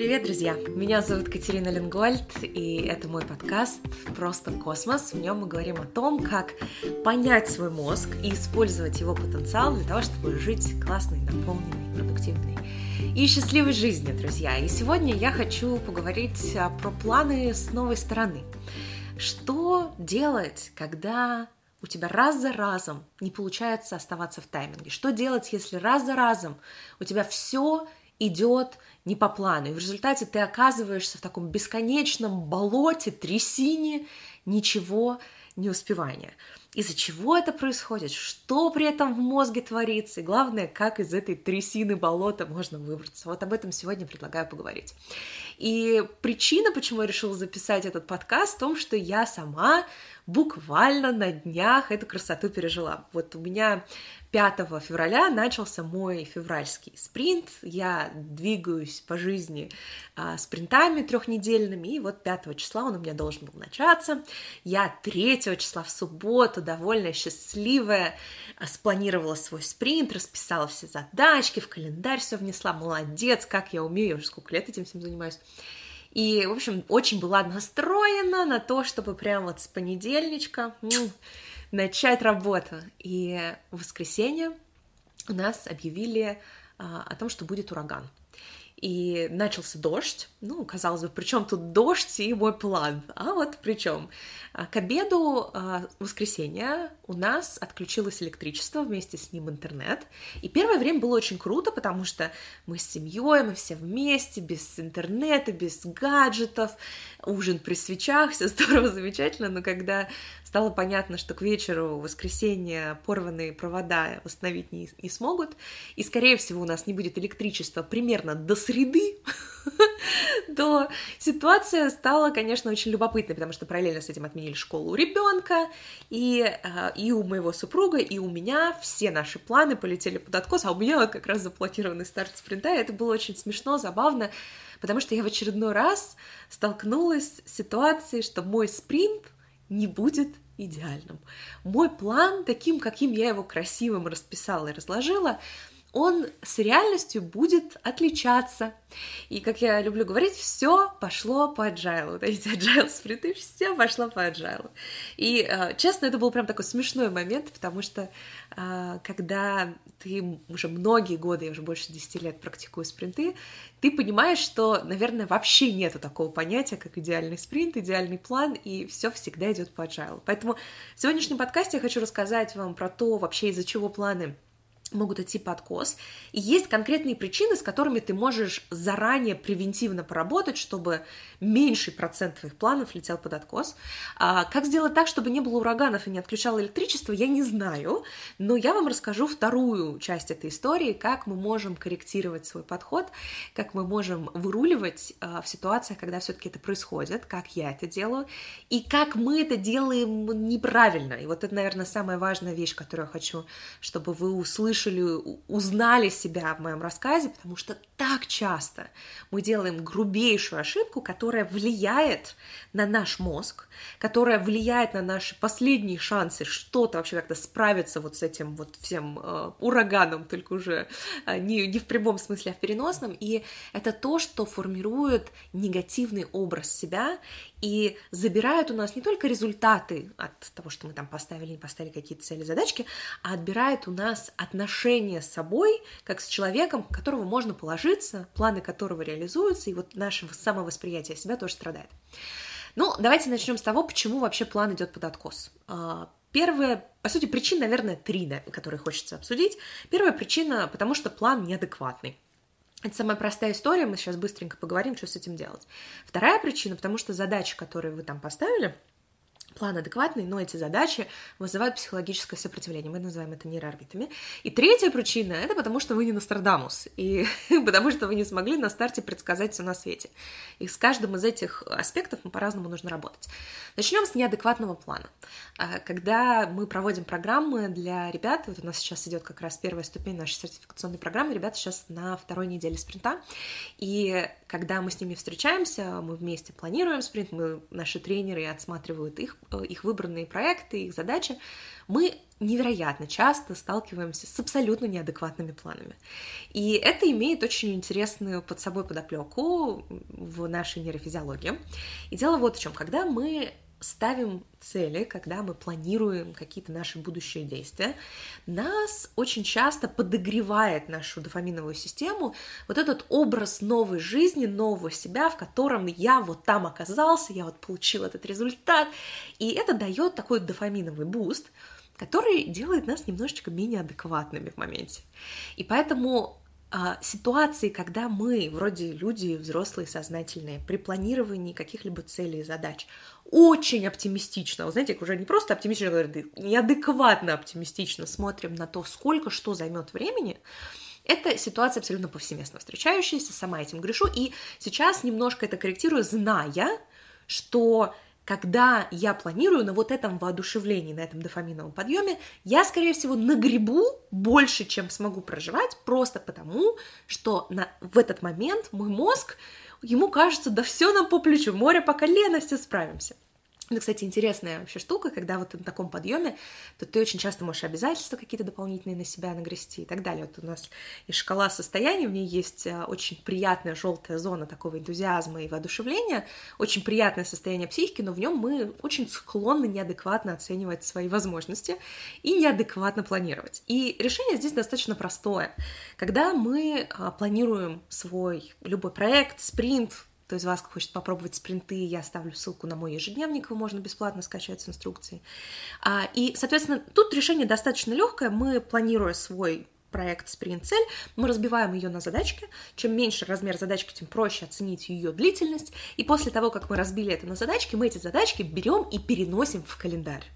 Привет, друзья! Меня зовут Катерина Ленгольд, и это мой подкаст «Просто космос». В нем мы говорим о том, как понять свой мозг и использовать его потенциал для того, чтобы жить классной, наполненной, продуктивной и счастливой жизнью, друзья. И сегодня я хочу поговорить а, про планы с новой стороны. Что делать, когда у тебя раз за разом не получается оставаться в тайминге? Что делать, если раз за разом у тебя все идет не по плану. И в результате ты оказываешься в таком бесконечном болоте, трясине, ничего не успевания. Из-за чего это происходит? Что при этом в мозге творится? И главное, как из этой трясины болота можно выбраться? Вот об этом сегодня предлагаю поговорить. И причина, почему я решила записать этот подкаст, в том, что я сама буквально на днях эту красоту пережила. Вот у меня 5 февраля начался мой февральский спринт. Я двигаюсь по жизни а, спринтами трехнедельными, и вот 5 числа он у меня должен был начаться. Я 3 числа в субботу, довольно счастливая, а, спланировала свой спринт, расписала все задачки, в календарь все внесла. Молодец, как я умею, я уже сколько лет этим всем занимаюсь. И, в общем, очень была настроена на то, чтобы прямо вот с понедельничка начать работу. И в воскресенье у нас объявили а, о том, что будет ураган. И начался дождь. Ну, казалось бы, при чем тут дождь и мой план? А вот при чем? А, к обеду а, воскресенья у нас отключилось электричество, вместе с ним интернет. И первое время было очень круто, потому что мы с семьей, мы все вместе, без интернета, без гаджетов, ужин при свечах, все здорово, замечательно. Но когда стало понятно, что к вечеру воскресенье порванные провода восстановить не, не смогут, и, скорее всего, у нас не будет электричества примерно до среды, то ситуация стала, конечно, очень любопытной, потому что параллельно с этим отменили школу у ребенка, и, а, и у моего супруга, и у меня все наши планы полетели под откос, а у меня как раз запланированный старт спринта, и это было очень смешно, забавно, потому что я в очередной раз столкнулась с ситуацией, что мой спринт не будет идеальным. Мой план, таким, каким я его красивым расписала и разложила, он с реальностью будет отличаться. И, как я люблю говорить, все пошло по agile. Вот эти agile сприты, все пошло по agile. И, э, честно, это был прям такой смешной момент, потому что э, когда ты уже многие годы, я уже больше 10 лет практикую спринты, ты понимаешь, что, наверное, вообще нету такого понятия, как идеальный спринт, идеальный план, и все всегда идет по agile. Поэтому в сегодняшнем подкасте я хочу рассказать вам про то, вообще из-за чего планы могут идти под откос. И есть конкретные причины, с которыми ты можешь заранее превентивно поработать, чтобы меньший процент твоих планов летел под откос. А как сделать так, чтобы не было ураганов и не отключало электричество, я не знаю, но я вам расскажу вторую часть этой истории, как мы можем корректировать свой подход, как мы можем выруливать а, в ситуациях, когда все-таки это происходит, как я это делаю, и как мы это делаем неправильно. И вот это, наверное, самая важная вещь, которую я хочу, чтобы вы услышали услышали, узнали себя в моем рассказе, потому что так часто мы делаем грубейшую ошибку, которая влияет на наш мозг, которая влияет на наши последние шансы что-то вообще как-то справиться вот с этим вот всем э, ураганом, только уже э, не, не в прямом смысле, а в переносном. И это то, что формирует негативный образ себя и забирает у нас не только результаты от того, что мы там поставили, не поставили какие-то цели, задачки, а отбирает у нас отношения с собой, как с человеком, которого можно положиться, планы которого реализуются, и вот наше самовосприятие себя тоже страдает. Ну, давайте начнем с того, почему вообще план идет под откос. А, первая, по сути, причин, наверное, три, которые хочется обсудить. Первая причина, потому что план неадекватный. Это самая простая история, мы сейчас быстренько поговорим, что с этим делать. Вторая причина, потому что задачи, которые вы там поставили, план адекватный, но эти задачи вызывают психологическое сопротивление. Мы называем это нейроорбитами. И третья причина — это потому, что вы не Нострадамус, и потому что вы не смогли на старте предсказать все на свете. И с каждым из этих аспектов по-разному нужно работать. Начнем с неадекватного плана. А, когда мы проводим программы для ребят, вот у нас сейчас идет как раз первая ступень нашей сертификационной программы, ребята сейчас на второй неделе спринта, и когда мы с ними встречаемся, мы вместе планируем спринт, мы, наши тренеры отсматривают их их выбранные проекты, их задачи, мы невероятно часто сталкиваемся с абсолютно неадекватными планами. И это имеет очень интересную под собой подоплеку в нашей нейрофизиологии. И дело вот в чем, когда мы ставим цели, когда мы планируем какие-то наши будущие действия, нас очень часто подогревает нашу дофаминовую систему вот этот образ новой жизни, нового себя, в котором я вот там оказался, я вот получил этот результат, и это дает такой дофаминовый буст, который делает нас немножечко менее адекватными в моменте. И поэтому а, ситуации, когда мы, вроде люди взрослые, сознательные, при планировании каких-либо целей и задач, очень оптимистично, вы знаете, уже не просто оптимистично, говорят, неадекватно оптимистично смотрим на то, сколько что займет времени, это ситуация абсолютно повсеместно встречающаяся, сама этим грешу, и сейчас немножко это корректирую, зная, что когда я планирую на вот этом воодушевлении, на этом дофаминовом подъеме, я, скорее всего, нагребу больше, чем смогу проживать, просто потому, что на, в этот момент мой мозг, ему кажется, да все нам по плечу, море по колено, все справимся. Это, кстати, интересная вообще штука, когда вот ты на таком подъеме, то ты очень часто можешь обязательства какие-то дополнительные на себя нагрести и так далее. Вот у нас есть шкала состояний, в ней есть э, очень приятная желтая зона такого энтузиазма и воодушевления, очень приятное состояние психики, но в нем мы очень склонны неадекватно оценивать свои возможности и неадекватно планировать. И решение здесь достаточно простое. Когда мы а, планируем свой любой проект, спринт, кто из вас хочет попробовать спринты, я оставлю ссылку на мой ежедневник, его можно бесплатно скачать с инструкцией. А, и, соответственно, тут решение достаточно легкое. Мы, планируя свой проект спринт-цель, мы разбиваем ее на задачки. Чем меньше размер задачки, тем проще оценить ее длительность. И после того, как мы разбили это на задачки, мы эти задачки берем и переносим в календарь.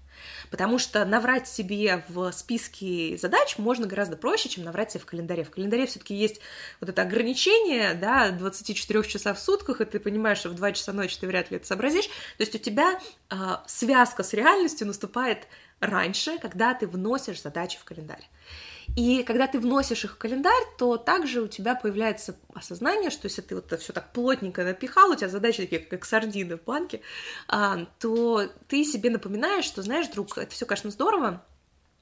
Потому что наврать себе в списке задач можно гораздо проще, чем наврать себе в календаре. В календаре все-таки есть вот это ограничение, да, 24 часа в сутках, и ты понимаешь, что в 2 часа ночи ты вряд ли это сообразишь. То есть у тебя э, связка с реальностью наступает раньше, когда ты вносишь задачи в календарь. И когда ты вносишь их в календарь, то также у тебя появляется осознание, что если ты вот это все так плотненько напихал, у тебя задачи такие, как сардины в банке, а, то ты себе напоминаешь, что, знаешь, друг, это все, конечно, здорово,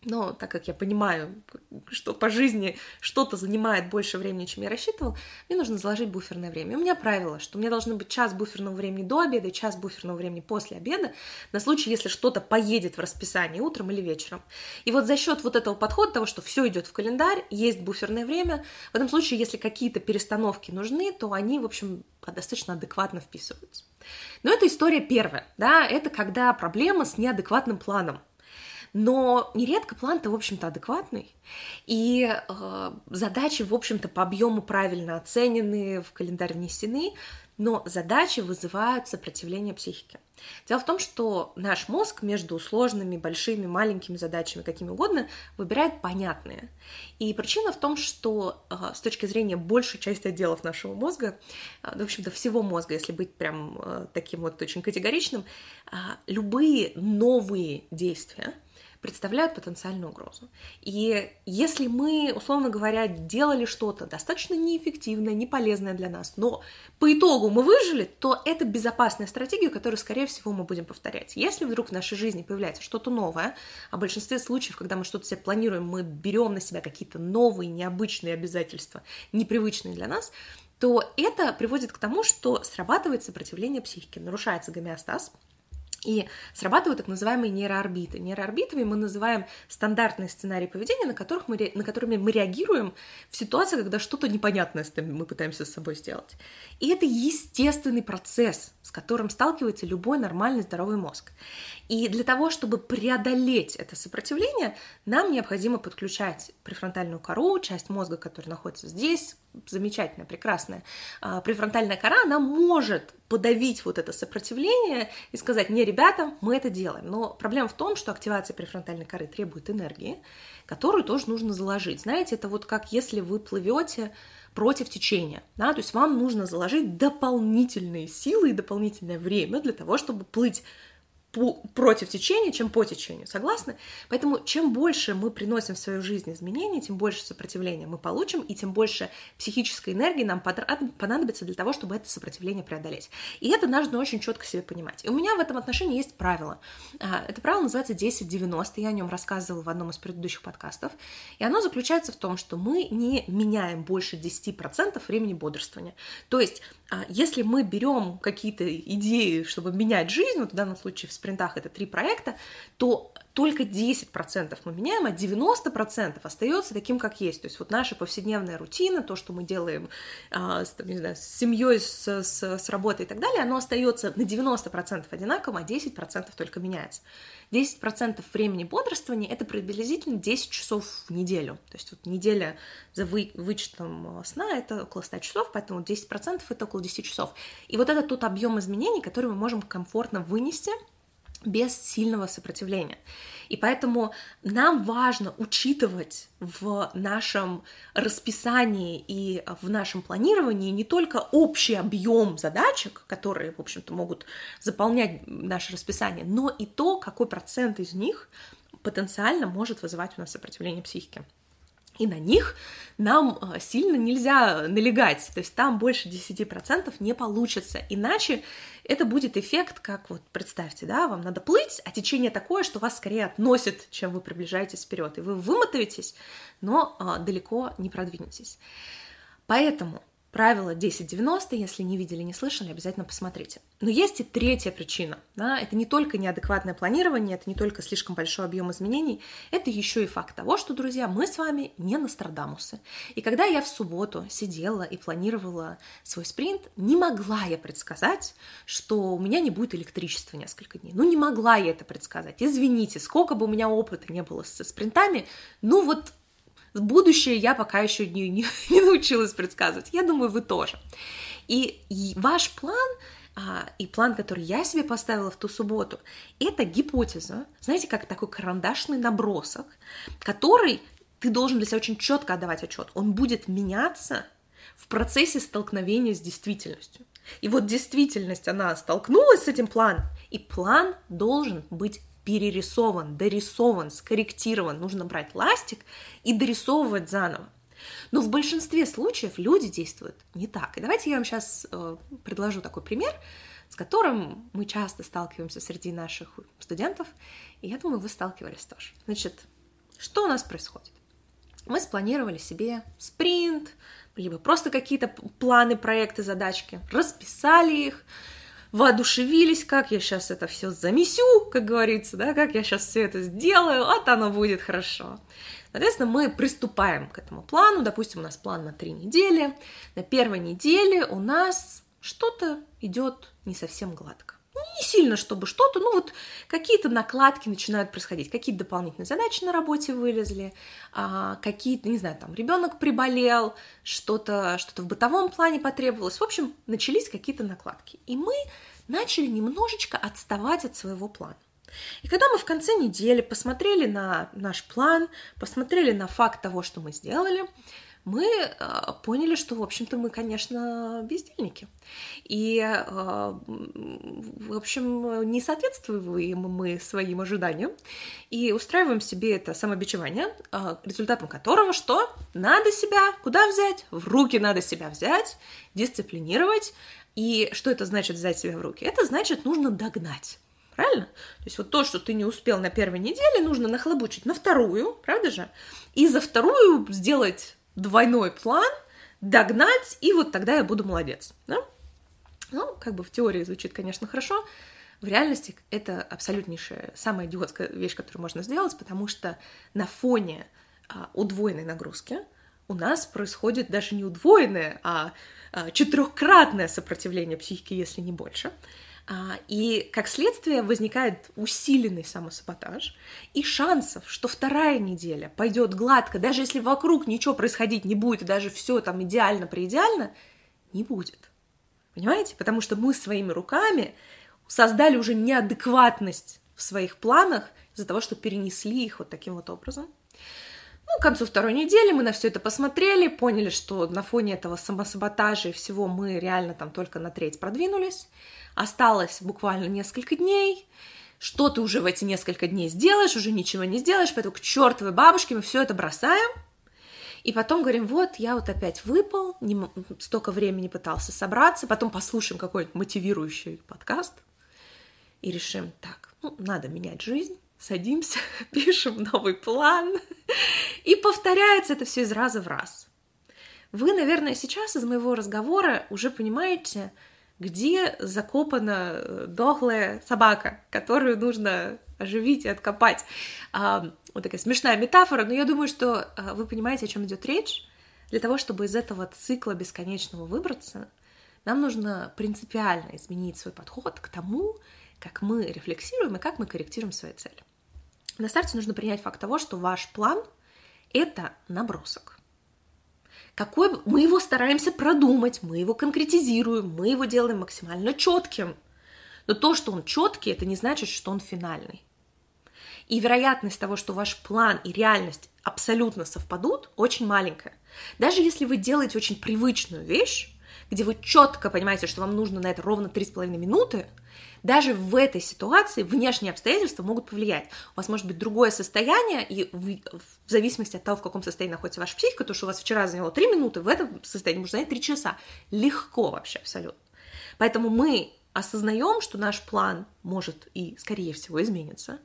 но так как я понимаю, что по жизни что-то занимает больше времени, чем я рассчитывал, мне нужно заложить буферное время. У меня правило, что меня должно быть час буферного времени до обеда и час буферного времени после обеда, на случай, если что-то поедет в расписании утром или вечером. И вот за счет вот этого подхода, того, что все идет в календарь, есть буферное время, в этом случае, если какие-то перестановки нужны, то они, в общем, достаточно адекватно вписываются. Но это история первая, да, это когда проблема с неадекватным планом. Но нередко план-то, в общем-то, адекватный, и э, задачи, в общем-то, по объему правильно оценены, в календарь внесены, но задачи вызывают сопротивление психики. Дело в том, что наш мозг между сложными, большими, маленькими задачами, какими угодно, выбирает понятные. И причина в том, что э, с точки зрения большей части отделов нашего мозга, э, в общем-то всего мозга, если быть прям э, таким вот очень категоричным, любые новые действия, представляют потенциальную угрозу. И если мы, условно говоря, делали что-то достаточно неэффективное, неполезное для нас, но по итогу мы выжили, то это безопасная стратегия, которую, скорее всего, мы будем повторять. Если вдруг в нашей жизни появляется что-то новое, а в большинстве случаев, когда мы что-то себе планируем, мы берем на себя какие-то новые, необычные обязательства, непривычные для нас, то это приводит к тому, что срабатывает сопротивление психики, нарушается гомеостаз, и срабатывают так называемые нейроорбиты. Нейроорбитами мы называем стандартные сценарии поведения, на, которых мы, на которыми мы реагируем в ситуации, когда что-то непонятное мы пытаемся с собой сделать. И это естественный процесс, с которым сталкивается любой нормальный здоровый мозг. И для того, чтобы преодолеть это сопротивление, нам необходимо подключать префронтальную кору, часть мозга, которая находится здесь, замечательная, прекрасная. А, префронтальная кора, она может подавить вот это сопротивление и сказать, не, ребята, мы это делаем. Но проблема в том, что активация префронтальной коры требует энергии, которую тоже нужно заложить. Знаете, это вот как если вы плывете против течения, да, то есть вам нужно заложить дополнительные силы и дополнительное время для того, чтобы плыть против течения, чем по течению. Согласны? Поэтому чем больше мы приносим в свою жизнь изменений, тем больше сопротивления мы получим, и тем больше психической энергии нам понадобится для того, чтобы это сопротивление преодолеть. И это нужно очень четко себе понимать. И у меня в этом отношении есть правило. А, это правило называется 10-90, я о нем рассказывала в одном из предыдущих подкастов. И оно заключается в том, что мы не меняем больше 10% времени бодрствования. То есть если мы берем какие-то идеи, чтобы менять жизнь, вот в данном случае в спринтах это три проекта, то только 10% мы меняем, а 90% остается таким, как есть. То есть вот наша повседневная рутина, то, что мы делаем а, с, не знаю, с семьей, с, с, с работой и так далее, оно остается на 90% одинаковым, а 10% только меняется. 10% времени бодрствования — это приблизительно 10 часов в неделю. То есть вот неделя за вы, вычетом сна — это около 100 часов, поэтому 10% — это около 10 часов. И вот это тот объем изменений, который мы можем комфортно вынести — без сильного сопротивления. И поэтому нам важно учитывать в нашем расписании и в нашем планировании не только общий объем задачек, которые, в общем-то, могут заполнять наше расписание, но и то, какой процент из них потенциально может вызывать у нас сопротивление психики и на них нам э, сильно нельзя налегать, то есть там больше 10% не получится, иначе это будет эффект, как вот представьте, да, вам надо плыть, а течение такое, что вас скорее относит, чем вы приближаетесь вперед, и вы вымотаетесь, но а, далеко не продвинетесь. Поэтому Правило 10-90, если не видели, не слышали, обязательно посмотрите. Но есть и третья причина. Да? Это не только неадекватное планирование, это не только слишком большой объем изменений, это еще и факт того, что, друзья, мы с вами не Нострадамусы. И когда я в субботу сидела и планировала свой спринт, не могла я предсказать, что у меня не будет электричества несколько дней. Ну, не могла я это предсказать. Извините, сколько бы у меня опыта не было со спринтами, ну вот Будущее я пока еще не, не, не научилась предсказывать. Я думаю, вы тоже. И, и ваш план а, и план, который я себе поставила в ту субботу, это гипотеза, знаете, как такой карандашный набросок, который ты должен для себя очень четко отдавать отчет. Он будет меняться в процессе столкновения с действительностью. И вот действительность, она столкнулась с этим планом, и план должен быть перерисован, дорисован, скорректирован. Нужно брать ластик и дорисовывать заново. Но в большинстве случаев люди действуют не так. И давайте я вам сейчас э, предложу такой пример, с которым мы часто сталкиваемся среди наших студентов, и я думаю, вы сталкивались тоже. Значит, что у нас происходит? Мы спланировали себе спринт, либо просто какие-то планы, проекты, задачки, расписали их, воодушевились, как я сейчас это все замесю, как говорится, да, как я сейчас все это сделаю, вот оно будет хорошо. Соответственно, мы приступаем к этому плану. Допустим, у нас план на три недели. На первой неделе у нас что-то идет не совсем гладко. Ну, не сильно, чтобы что-то, ну вот какие-то накладки начинают происходить, какие-то дополнительные задачи на работе вылезли, а, какие-то, не знаю, там ребенок приболел, что-то что в бытовом плане потребовалось. В общем, начались какие-то накладки. И мы начали немножечко отставать от своего плана. И когда мы в конце недели посмотрели на наш план, посмотрели на факт того, что мы сделали, мы э, поняли, что, в общем-то, мы, конечно, бездельники. И, э, в общем, не соответствуем мы своим ожиданиям и устраиваем себе это самобичевание, э, результатом которого что? Надо себя куда взять? В руки надо себя взять, дисциплинировать. И что это значит взять себя в руки? Это значит, нужно догнать. Правильно? То есть вот то, что ты не успел на первой неделе, нужно нахлобучить на вторую, правда же? И за вторую сделать двойной план, догнать, и вот тогда я буду молодец. Да? Ну, как бы в теории звучит, конечно, хорошо, в реальности это абсолютнейшая, самая идиотская вещь, которую можно сделать, потому что на фоне а, удвоенной нагрузки у нас происходит даже не удвоенное, а, а четырехкратное сопротивление психики, если не больше. А, и как следствие возникает усиленный самосаботаж и шансов, что вторая неделя пойдет гладко, даже если вокруг ничего происходить не будет, и даже все там идеально преидеально, не будет. Понимаете? Потому что мы своими руками создали уже неадекватность в своих планах из-за того, что перенесли их вот таким вот образом. Ну, к концу второй недели мы на все это посмотрели, поняли, что на фоне этого самосаботажа и всего мы реально там только на треть продвинулись. Осталось буквально несколько дней. что ты уже в эти несколько дней сделаешь, уже ничего не сделаешь, поэтому к чертовой бабушке мы все это бросаем, и потом говорим, вот, я вот опять выпал, не, столько времени пытался собраться, потом послушаем какой-нибудь мотивирующий подкаст и решим, так, ну, надо менять жизнь, садимся, пишем новый план, и повторяется это все из раза в раз. Вы, наверное, сейчас из моего разговора уже понимаете, где закопана э, дохлая собака, которую нужно оживить и откопать. А, вот такая смешная метафора, но я думаю, что а, вы понимаете, о чем идет речь. Для того, чтобы из этого цикла бесконечного выбраться, нам нужно принципиально изменить свой подход к тому, как мы рефлексируем и как мы корректируем свои цели. На старте нужно принять факт того, что ваш план — это набросок какой мы его стараемся продумать, мы его конкретизируем, мы его делаем максимально четким. Но то, что он четкий, это не значит, что он финальный. И вероятность того, что ваш план и реальность абсолютно совпадут, очень маленькая. Даже если вы делаете очень привычную вещь, где вы четко понимаете, что вам нужно на это ровно 3,5 минуты, даже в этой ситуации внешние обстоятельства могут повлиять. У вас может быть другое состояние, и в, в зависимости от того, в каком состоянии находится ваша психика, то, что у вас вчера заняло 3 минуты, в этом состоянии может занять 3 часа. Легко вообще абсолютно. Поэтому мы осознаем, что наш план может и, скорее всего, измениться,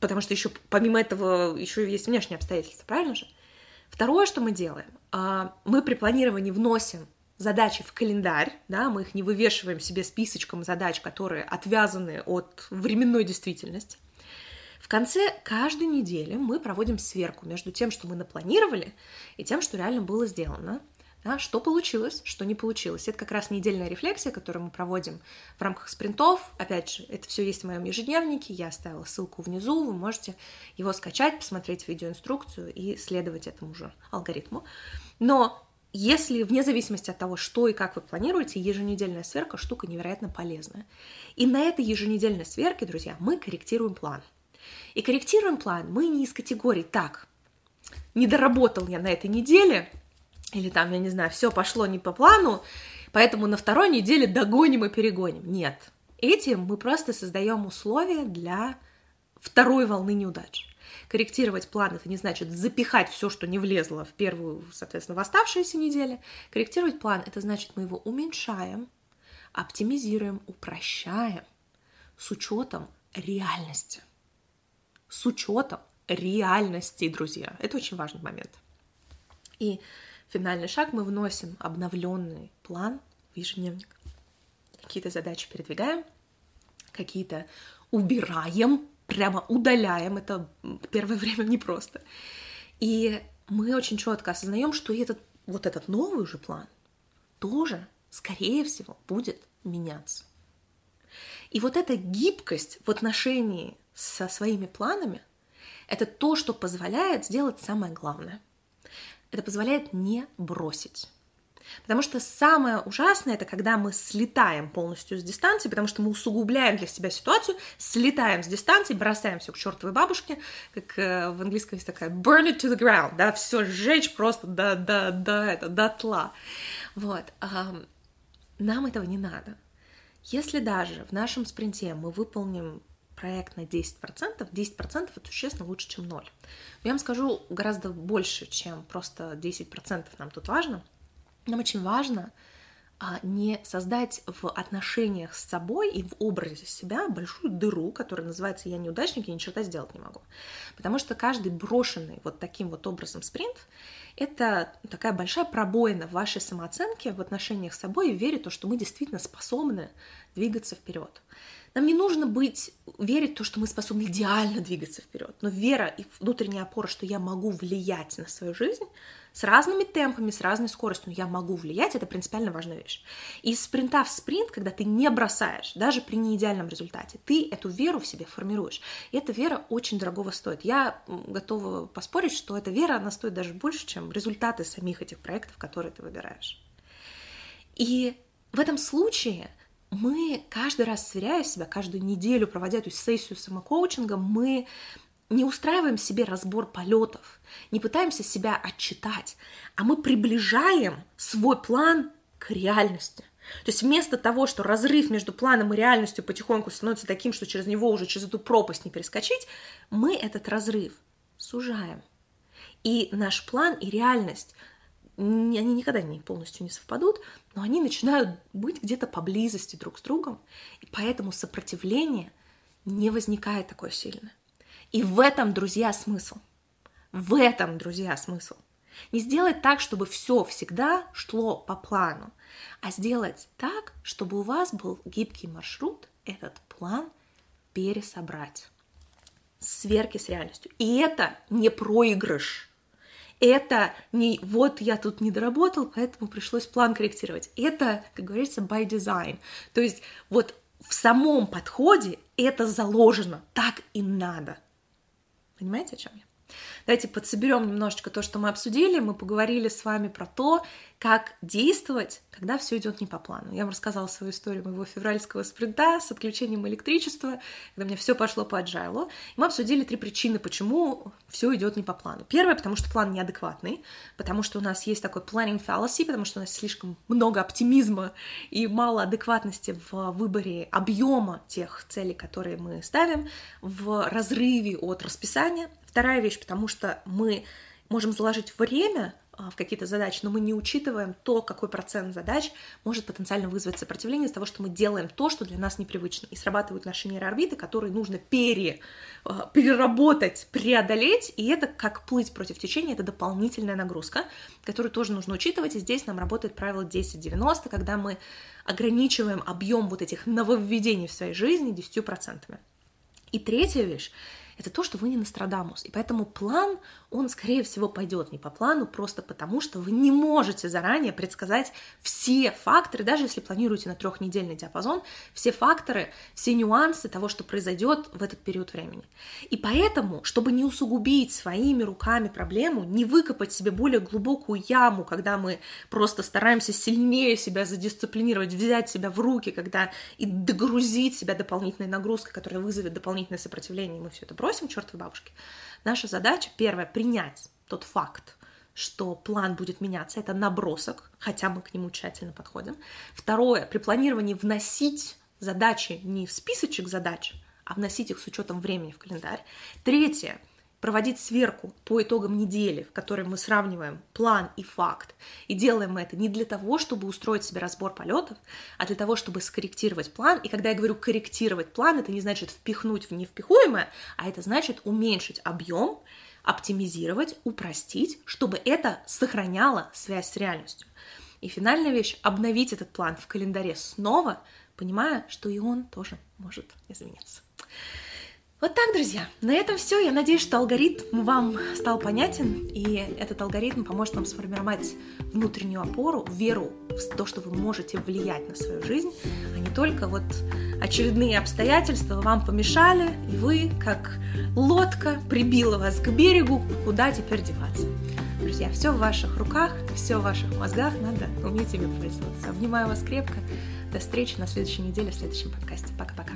потому что еще помимо этого еще есть внешние обстоятельства, правильно же? Второе, что мы делаем, а, мы при планировании вносим задачи в календарь, да, мы их не вывешиваем себе списочком задач, которые отвязаны от временной действительности. В конце каждой недели мы проводим сверку между тем, что мы напланировали, и тем, что реально было сделано. Да, что получилось, что не получилось. Это как раз недельная рефлексия, которую мы проводим в рамках спринтов. Опять же, это все есть в моем ежедневнике, я оставила ссылку внизу, вы можете его скачать, посмотреть видеоинструкцию и следовать этому же алгоритму. Но если вне зависимости от того, что и как вы планируете, еженедельная сверка штука невероятно полезная. И на этой еженедельной сверке, друзья, мы корректируем план. И корректируем план мы не из категории «так, не доработал я на этой неделе», или там, я не знаю, все пошло не по плану, поэтому на второй неделе догоним и перегоним. Нет. Этим мы просто создаем условия для второй волны неудач. Корректировать план это не значит запихать все, что не влезло в первую, соответственно, в оставшиеся недели. Корректировать план это значит мы его уменьшаем, оптимизируем, упрощаем с учетом реальности. С учетом реальности, друзья. Это очень важный момент. И финальный шаг мы вносим обновленный план в ежедневник. Какие-то задачи передвигаем, какие-то убираем, прямо удаляем, это первое время непросто. И мы очень четко осознаем, что этот, вот этот новый уже план тоже, скорее всего, будет меняться. И вот эта гибкость в отношении со своими планами, это то, что позволяет сделать самое главное. Это позволяет не бросить. Потому что самое ужасное это когда мы слетаем полностью с дистанции, потому что мы усугубляем для себя ситуацию, слетаем с дистанции, бросаем все к чертовой бабушке, как э, в английском есть такая burn it to the ground, да, все сжечь просто до, до, до, это, до тла. Вот. Нам этого не надо. Если даже в нашем спринте мы выполним проект на 10%, 10% это существенно лучше, чем 0. Но я вам скажу гораздо больше, чем просто 10% нам тут важно – нам очень важно а, не создать в отношениях с собой и в образе себя большую дыру, которая называется «я неудачник, я ни черта сделать не могу». Потому что каждый брошенный вот таким вот образом спринт — это такая большая пробоина в вашей самооценке в отношениях с собой и вере в то, что мы действительно способны двигаться вперед. Нам не нужно быть, верить в то, что мы способны идеально двигаться вперед, но вера и внутренняя опора, что я могу влиять на свою жизнь, с разными темпами, с разной скоростью, но я могу влиять, это принципиально важная вещь. И из спринта в спринт, когда ты не бросаешь, даже при неидеальном результате, ты эту веру в себе формируешь. И эта вера очень дорогого стоит. Я готова поспорить, что эта вера, она стоит даже больше, чем результаты самих этих проектов, которые ты выбираешь. И в этом случае мы каждый раз сверяя себя, каждую неделю проводя эту сессию самокоучинга, мы не устраиваем себе разбор полетов, не пытаемся себя отчитать, а мы приближаем свой план к реальности. То есть вместо того, что разрыв между планом и реальностью потихоньку становится таким, что через него уже через эту пропасть не перескочить, мы этот разрыв сужаем. И наш план и реальность, они никогда не полностью не совпадут, но они начинают быть где-то поблизости друг с другом, и поэтому сопротивление не возникает такое сильное. И в этом, друзья, смысл. В этом, друзья, смысл. Не сделать так, чтобы все всегда шло по плану, а сделать так, чтобы у вас был гибкий маршрут, этот план пересобрать. Сверки с реальностью. И это не проигрыш. Это не вот я тут не доработал, поэтому пришлось план корректировать. Это, как говорится, by design. То есть вот в самом подходе это заложено, так и надо. Понимаете, о чем я? Давайте подсоберем немножечко то, что мы обсудили. Мы поговорили с вами про то, как действовать, когда все идет не по плану. Я вам рассказала свою историю моего февральского спринта с отключением электричества, когда меня все пошло по agile. Мы обсудили три причины, почему все идет не по плану. Первое, потому что план неадекватный, потому что у нас есть такой planning fallacy, потому что у нас слишком много оптимизма и мало адекватности в выборе объема тех целей, которые мы ставим, в разрыве от расписания. Вторая вещь, потому что мы можем заложить время а, в какие-то задачи, но мы не учитываем то, какой процент задач может потенциально вызвать сопротивление из того, что мы делаем то, что для нас непривычно. И срабатывают наши нейроорбиты, которые нужно пере, а, переработать, преодолеть, и это как плыть против течения, это дополнительная нагрузка, которую тоже нужно учитывать, и здесь нам работает правило 10-90, когда мы ограничиваем объем вот этих нововведений в своей жизни 10%. И третья вещь это то, что вы не Нострадамус. И поэтому план, он, скорее всего, пойдет не по плану, просто потому что вы не можете заранее предсказать все факторы, даже если планируете на трехнедельный диапазон, все факторы, все нюансы того, что произойдет в этот период времени. И поэтому, чтобы не усугубить своими руками проблему, не выкопать себе более глубокую яму, когда мы просто стараемся сильнее себя задисциплинировать, взять себя в руки, когда и догрузить себя дополнительной нагрузкой, которая вызовет дополнительное сопротивление, и мы все это бросим чертовой бабушке. Наша задача, первое, принять тот факт, что план будет меняться, это набросок, хотя мы к нему тщательно подходим. Второе, при планировании вносить задачи не в списочек задач, а вносить их с учетом времени в календарь. Третье, проводить сверку по итогам недели, в которой мы сравниваем план и факт. И делаем мы это не для того, чтобы устроить себе разбор полетов, а для того, чтобы скорректировать план. И когда я говорю корректировать план, это не значит впихнуть в невпихуемое, а это значит уменьшить объем, оптимизировать, упростить, чтобы это сохраняло связь с реальностью. И финальная вещь — обновить этот план в календаре снова, понимая, что и он тоже может измениться. Вот так, друзья. На этом все. Я надеюсь, что алгоритм вам стал понятен, и этот алгоритм поможет вам сформировать внутреннюю опору, веру в то, что вы можете влиять на свою жизнь, а не только вот очередные обстоятельства вам помешали, и вы, как лодка, прибила вас к берегу, куда теперь деваться. Друзья, все в ваших руках, все в ваших мозгах, надо уметь ими пользоваться. Обнимаю вас крепко. До встречи на следующей неделе в следующем подкасте. Пока-пока.